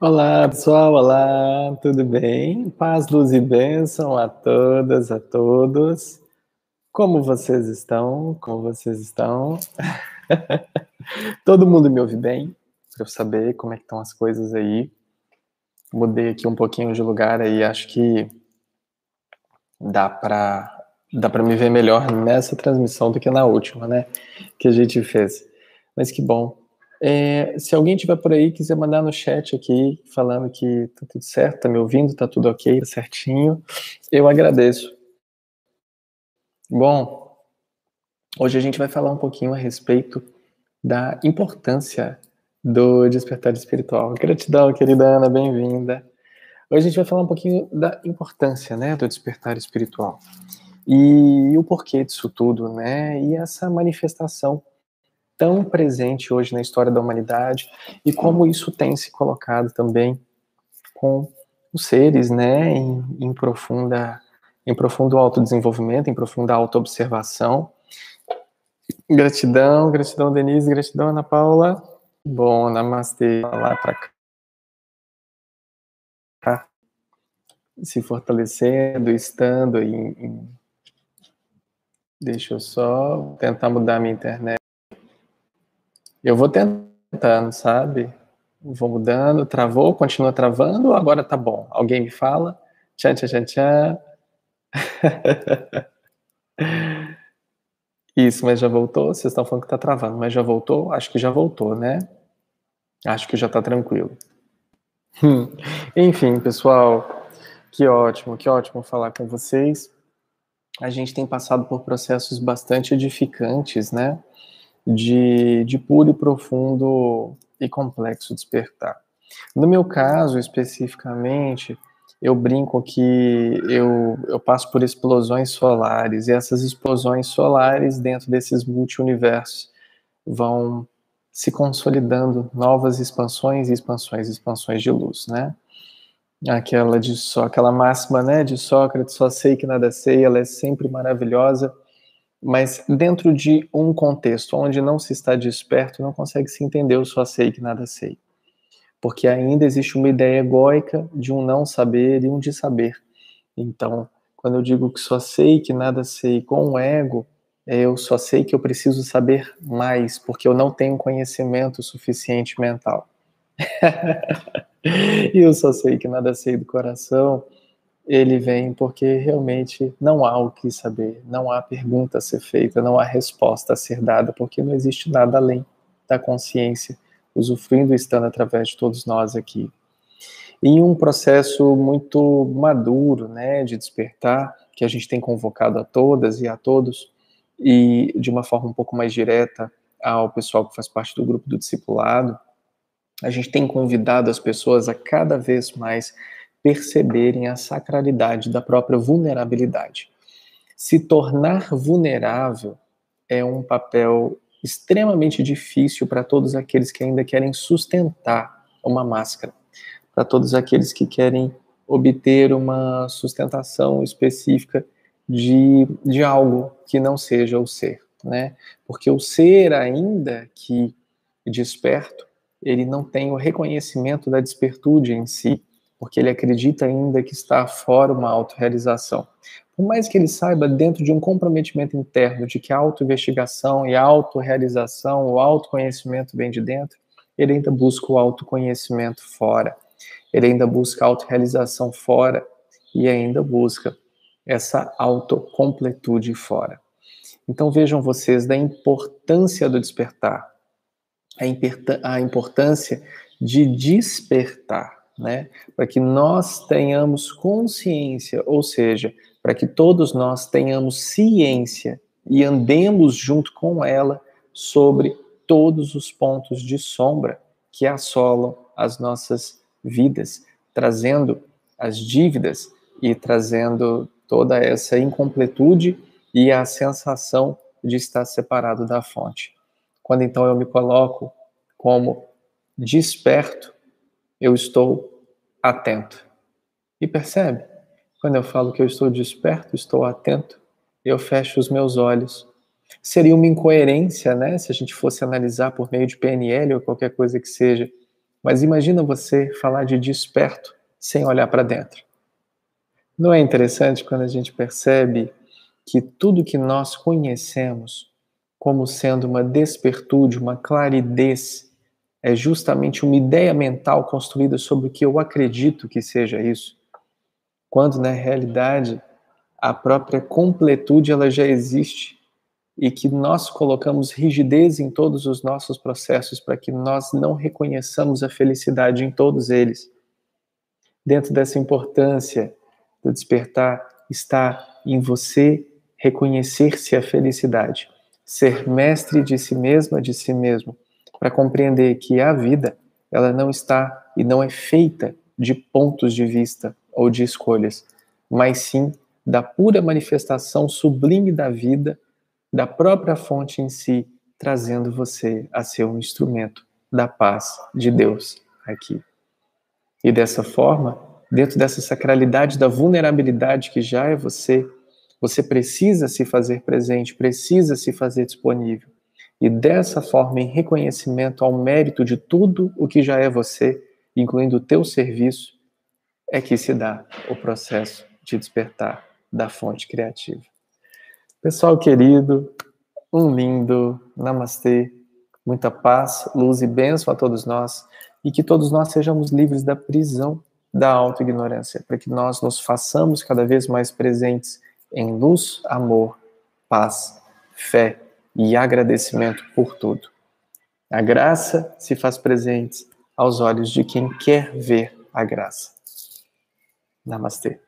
Olá, pessoal, olá, tudo bem? Paz, luz e bênção a todas, a todos. Como vocês estão? Como vocês estão? Todo mundo me ouve bem? Para eu saber como é que estão as coisas aí. Mudei aqui um pouquinho de lugar aí, acho que dá para dá para me ver melhor nessa transmissão do que na última, né? Que a gente fez. Mas que bom. É, se alguém tiver por aí quiser mandar no chat aqui falando que tá tudo certo, tá me ouvindo, tá tudo ok, tá certinho, eu agradeço. Bom, hoje a gente vai falar um pouquinho a respeito da importância do despertar espiritual. Gratidão, querida Ana, bem-vinda. Hoje a gente vai falar um pouquinho da importância, né, do despertar espiritual e o porquê disso tudo, né, e essa manifestação tão presente hoje na história da humanidade e como isso tem se colocado também com os seres, né, em, em profunda, em profundo autodesenvolvimento, em profunda autoobservação. Gratidão, gratidão Denise, gratidão Ana Paula. Bom, namastê, lá para cá. Se fortalecendo, estando em, em Deixa eu só tentar mudar minha internet. Eu vou tentando, sabe? Vou mudando, travou, continua travando agora tá bom? Alguém me fala? Tchan, tchan, tchan, tchan. Isso, mas já voltou? Vocês estão falando que tá travando, mas já voltou? Acho que já voltou, né? Acho que já tá tranquilo. Enfim, pessoal, que ótimo, que ótimo falar com vocês a gente tem passado por processos bastante edificantes, né? De, de puro e profundo e complexo despertar. No meu caso, especificamente, eu brinco que eu, eu passo por explosões solares, e essas explosões solares, dentro desses multiuniversos, vão se consolidando novas expansões e expansões expansões de luz, né? aquela de só aquela máxima né de Sócrates só sei que nada sei ela é sempre maravilhosa mas dentro de um contexto onde não se está desperto não consegue se entender o só sei que nada sei. Porque ainda existe uma ideia egóica de um não saber e um de saber. Então quando eu digo que só sei que nada sei com o ego eu só sei que eu preciso saber mais porque eu não tenho conhecimento suficiente mental. E eu só sei que nada sei do coração, ele vem porque realmente não há o que saber, não há pergunta a ser feita, não há resposta a ser dada, porque não existe nada além da consciência, usufruindo e estando através de todos nós aqui. Em um processo muito maduro, né, de despertar, que a gente tem convocado a todas e a todos, e de uma forma um pouco mais direta ao pessoal que faz parte do grupo do discipulado, a gente tem convidado as pessoas a cada vez mais perceberem a sacralidade da própria vulnerabilidade. Se tornar vulnerável é um papel extremamente difícil para todos aqueles que ainda querem sustentar uma máscara, para todos aqueles que querem obter uma sustentação específica de, de algo que não seja o ser, né? Porque o ser, ainda que desperto, ele não tem o reconhecimento da despertude em si, porque ele acredita ainda que está fora uma autorrealização. Por mais que ele saiba, dentro de um comprometimento interno de que a autoinvestigação e a autorrealização, o autoconhecimento vem de dentro, ele ainda busca o autoconhecimento fora. Ele ainda busca a autorrealização fora e ainda busca essa autocompletude fora. Então vejam vocês da importância do despertar a importância de despertar, né? Para que nós tenhamos consciência, ou seja, para que todos nós tenhamos ciência e andemos junto com ela sobre todos os pontos de sombra que assolam as nossas vidas, trazendo as dívidas e trazendo toda essa incompletude e a sensação de estar separado da fonte. Quando então eu me coloco como desperto, eu estou atento. E percebe? Quando eu falo que eu estou desperto, estou atento, eu fecho os meus olhos. Seria uma incoerência, né, se a gente fosse analisar por meio de PNL ou qualquer coisa que seja, Mas imagina você falar de desperto sem olhar para dentro. Não é interessante quando a gente percebe que tudo que nós conhecemos como sendo uma despertude, uma claridez, é justamente uma ideia mental construída sobre o que eu acredito que seja isso, quando na realidade a própria completude ela já existe e que nós colocamos rigidez em todos os nossos processos para que nós não reconheçamos a felicidade em todos eles. Dentro dessa importância do despertar está em você reconhecer-se a felicidade, ser mestre de si mesma, de si mesmo, para compreender que a vida, ela não está e não é feita de pontos de vista ou de escolhas, mas sim da pura manifestação sublime da vida, da própria fonte em si, trazendo você a ser um instrumento da paz de Deus aqui. E dessa forma, dentro dessa sacralidade da vulnerabilidade que já é você, você precisa se fazer presente, precisa se fazer disponível. E dessa forma, em reconhecimento ao mérito de tudo o que já é você, incluindo o teu serviço, é que se dá o processo de despertar da fonte criativa. Pessoal querido, um lindo namastê, muita paz, luz e bênção a todos nós e que todos nós sejamos livres da prisão da autoignorância, para que nós nos façamos cada vez mais presentes em luz, amor, paz, fé e agradecimento por tudo. A graça se faz presente aos olhos de quem quer ver a graça. Namastê.